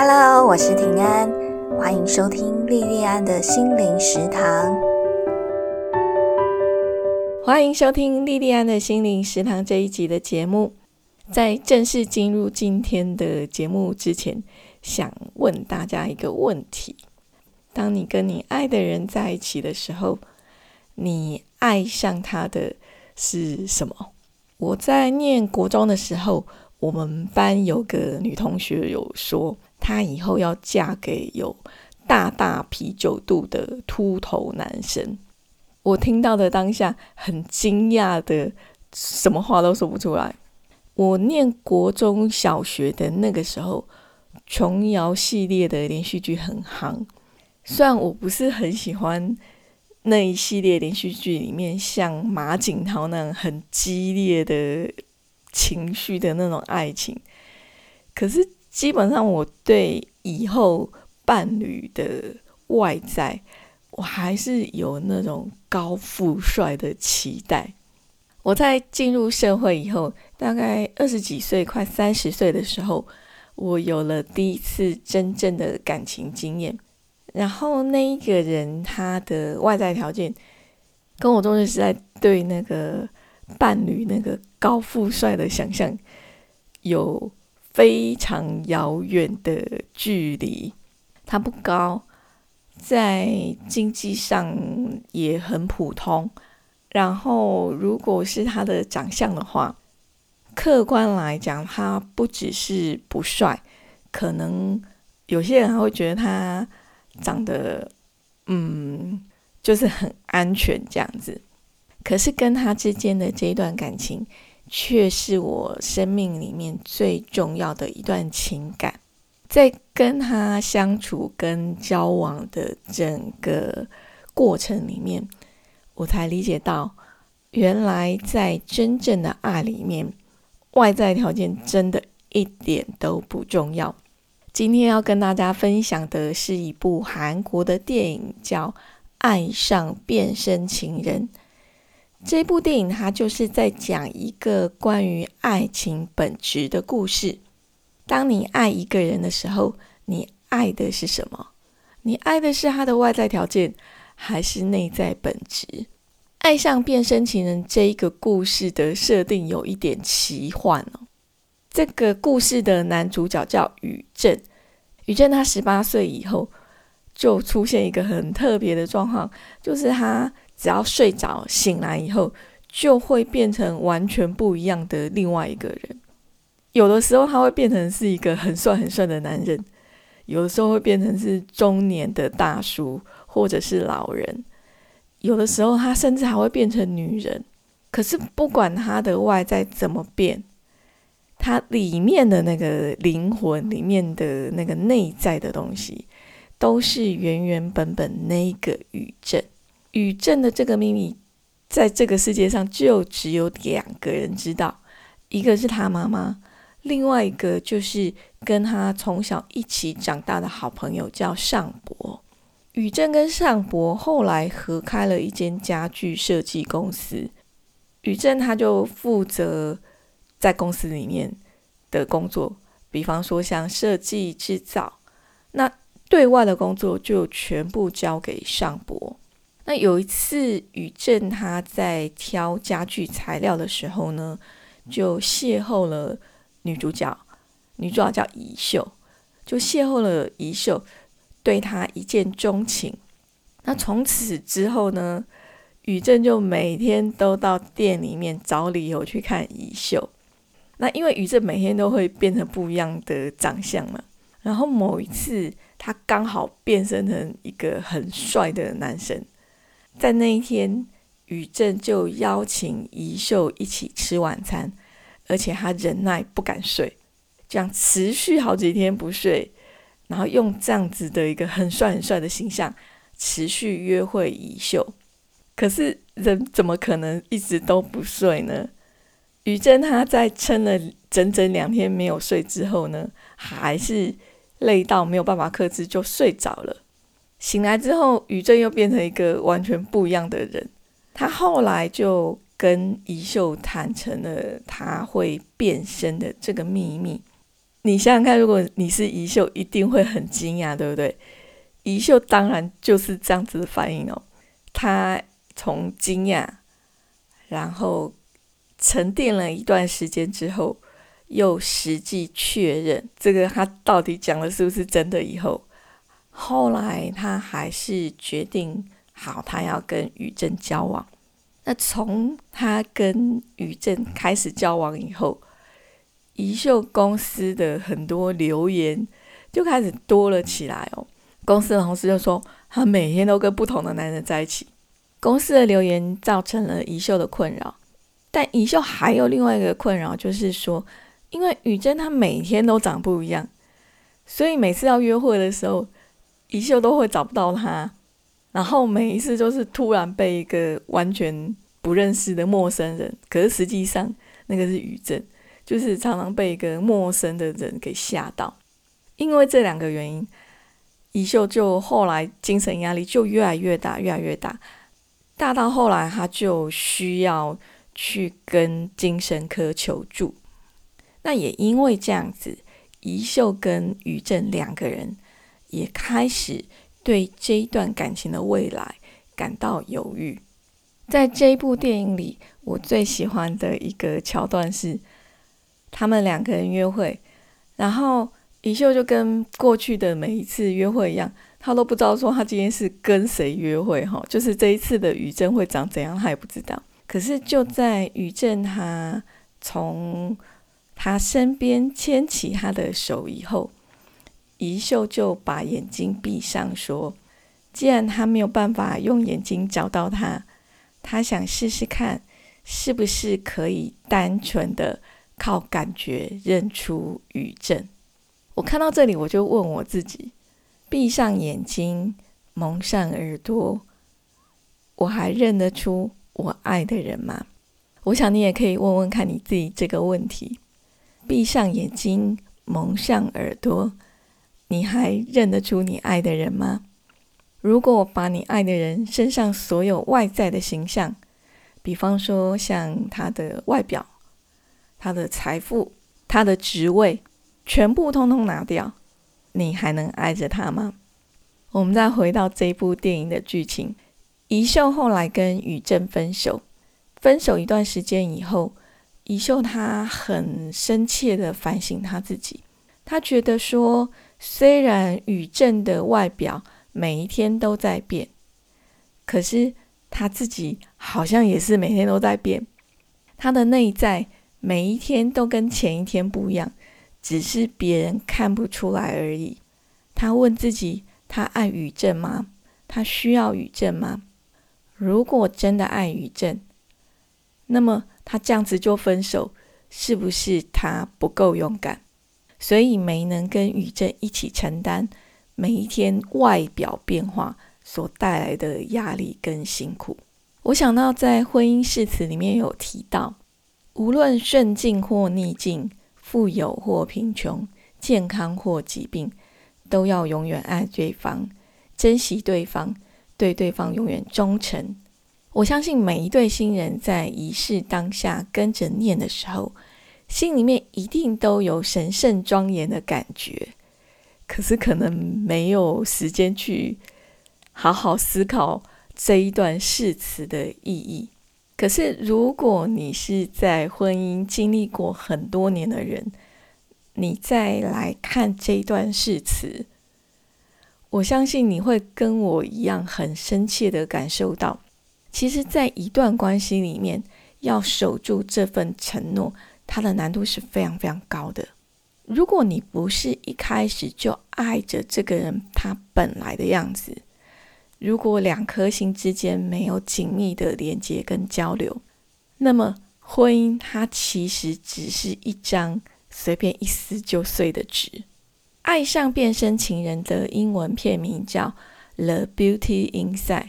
Hello，我是平安，欢迎收听莉莉安的心灵食堂。欢迎收听莉莉安的心灵食堂这一集的节目。在正式进入今天的节目之前，想问大家一个问题：当你跟你爱的人在一起的时候，你爱上他的是什么？我在念国中的时候，我们班有个女同学有说，她以后要嫁给有大大啤酒肚的秃头男生。我听到的当下很惊讶的，什么话都说不出来。我念国中小学的那个时候，琼瑶系列的连续剧很夯，虽然我不是很喜欢。那一系列连续剧里面，像马景涛那样很激烈的情绪的那种爱情，可是基本上我对以后伴侣的外在，我还是有那种高富帅的期待。我在进入社会以后，大概二十几岁、快三十岁的时候，我有了第一次真正的感情经验。然后那一个人他的外在条件跟我中学时代对那个伴侣那个高富帅的想象有非常遥远的距离。他不高，在经济上也很普通。然后如果是他的长相的话，客观来讲，他不只是不帅，可能有些人还会觉得他。长得，嗯，就是很安全这样子。可是跟他之间的这一段感情，却是我生命里面最重要的一段情感。在跟他相处跟交往的整个过程里面，我才理解到，原来在真正的爱里面，外在条件真的一点都不重要。今天要跟大家分享的是一部韩国的电影，叫《爱上变身情人》。这部电影它就是在讲一个关于爱情本质的故事。当你爱一个人的时候，你爱的是什么？你爱的是他的外在条件，还是内在本质？爱上变身情人这一个故事的设定有一点奇幻哦。这个故事的男主角叫宇正。宇正他十八岁以后就出现一个很特别的状况，就是他只要睡着醒来以后，就会变成完全不一样的另外一个人。有的时候他会变成是一个很帅很帅的男人，有的时候会变成是中年的大叔或者是老人，有的时候他甚至还会变成女人。可是不管他的外在怎么变。他里面的那个灵魂，里面的那个内在的东西，都是原原本本那个宇宙。宇正的这个秘密，在这个世界上就只有两个人知道，一个是他妈妈，另外一个就是跟他从小一起长大的好朋友叫尚博。宇正跟尚博后来合开了一间家具设计公司，宇正他就负责。在公司里面的工作，比方说像设计制造，那对外的工作就全部交给尚博。那有一次，宇正他在挑家具材料的时候呢，就邂逅了女主角，女主角叫宜秀，就邂逅了宜秀，对他一见钟情。那从此之后呢，宇正就每天都到店里面找理由去看宜秀。那因为宇正每天都会变成不一样的长相嘛，然后某一次他刚好变身成一个很帅的男生，在那一天，宇正就邀请宜秀一起吃晚餐，而且他忍耐不敢睡，这样持续好几天不睡，然后用这样子的一个很帅很帅的形象持续约会宜秀，可是人怎么可能一直都不睡呢？宇正他在撑了整整两天没有睡之后呢，还是累到没有办法克制，就睡着了。醒来之后，宇正又变成一个完全不一样的人。他后来就跟宜秀坦诚了他会变身的这个秘密。你想想看，如果你是宜秀，一定会很惊讶，对不对？宜秀当然就是这样子的反应哦。他从惊讶，然后沉淀了一段时间之后，又实际确认这个他到底讲的是不是真的以后，后来他还是决定好，他要跟宇正交往。那从他跟宇正开始交往以后，宜秀公司的很多留言就开始多了起来哦。公司的同事就说，他每天都跟不同的男人在一起。公司的留言造成了宜秀的困扰，但宜秀还有另外一个困扰，就是说，因为宇珍她每天都长不一样，所以每次要约会的时候，一秀都会找不到他，然后每一次都是突然被一个完全不认识的陌生人，可是实际上那个是宇珍，就是常常被一个陌生的人给吓到。因为这两个原因。一秀就后来精神压力就越来越大，越来越大，大到后来他就需要去跟精神科求助。那也因为这样子，一秀跟于正两个人也开始对这一段感情的未来感到犹豫。在这一部电影里，我最喜欢的一个桥段是他们两个人约会，然后。李秀就跟过去的每一次约会一样，他都不知道说他今天是跟谁约会哈，就是这一次的雨正会长怎样，他也不知道。可是就在雨正他从他身边牵起他的手以后，宜秀就把眼睛闭上，说：“既然他没有办法用眼睛找到他，他想试试看，是不是可以单纯的靠感觉认出雨正。”我看到这里，我就问我自己：闭上眼睛，蒙上耳朵，我还认得出我爱的人吗？我想你也可以问问看你自己这个问题：闭上眼睛，蒙上耳朵，你还认得出你爱的人吗？如果把你爱的人身上所有外在的形象，比方说像他的外表、他的财富、他的职位。全部通通拿掉，你还能爱着他吗？我们再回到这部电影的剧情，宜秀后来跟宇正分手，分手一段时间以后，宜秀她很深切的反省她自己，她觉得说，虽然宇正的外表每一天都在变，可是他自己好像也是每天都在变，他的内在每一天都跟前一天不一样。只是别人看不出来而已。他问自己：他爱宇正吗？他需要宇正吗？如果真的爱宇正，那么他这样子就分手，是不是他不够勇敢，所以没能跟宇正一起承担每一天外表变化所带来的压力跟辛苦？我想到在婚姻誓词里面有提到，无论顺境或逆境。富有或贫穷，健康或疾病，都要永远爱对方，珍惜对方，对对方永远忠诚。我相信每一对新人在仪式当下跟着念的时候，心里面一定都有神圣庄严的感觉。可是可能没有时间去好好思考这一段誓词的意义。可是，如果你是在婚姻经历过很多年的人，你再来看这一段誓词，我相信你会跟我一样很深切的感受到，其实，在一段关系里面，要守住这份承诺，它的难度是非常非常高的。如果你不是一开始就爱着这个人他本来的样子，如果两颗心之间没有紧密的连接跟交流，那么婚姻它其实只是一张随便一撕就碎的纸。爱上变身情人的英文片名叫《The Beauty Inside》，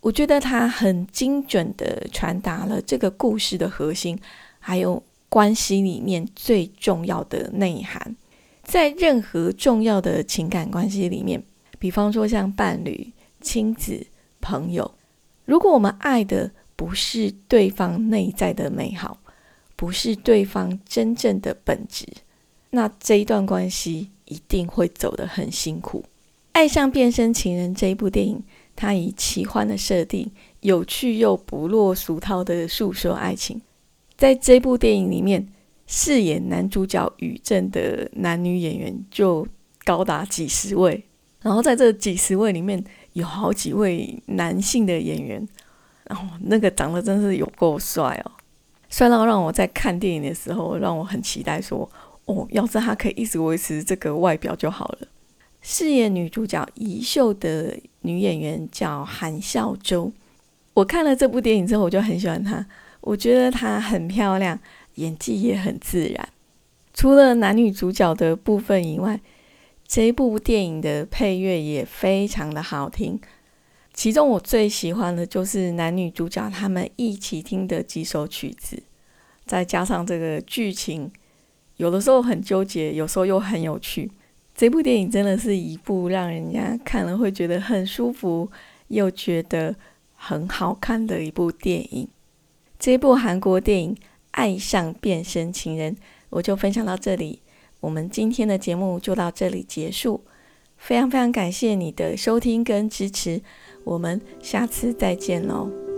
我觉得它很精准的传达了这个故事的核心，还有关系里面最重要的内涵。在任何重要的情感关系里面，比方说像伴侣。亲子、朋友，如果我们爱的不是对方内在的美好，不是对方真正的本质，那这一段关系一定会走得很辛苦。《爱上变身情人》这一部电影，它以奇幻的设定、有趣又不落俗套的诉说爱情。在这部电影里面，饰演男主角宇正的男女演员就高达几十位，然后在这几十位里面，有好几位男性的演员，然后那个长得真是有够帅哦，帅到让我在看电影的时候，让我很期待说。哦，要是他可以一直维持这个外表就好了。饰演女主角宜秀的女演员叫韩孝周。我看了这部电影之后，我就很喜欢她。我觉得她很漂亮，演技也很自然。除了男女主角的部分以外，这部电影的配乐也非常的好听。其中我最喜欢的就是男女主角他们一起听的几首曲子，再加上这个剧情。有的时候很纠结，有时候又很有趣。这部电影真的是一部让人家看了会觉得很舒服，又觉得很好看的一部电影。这部韩国电影《爱上变身情人》，我就分享到这里。我们今天的节目就到这里结束。非常非常感谢你的收听跟支持，我们下次再见喽。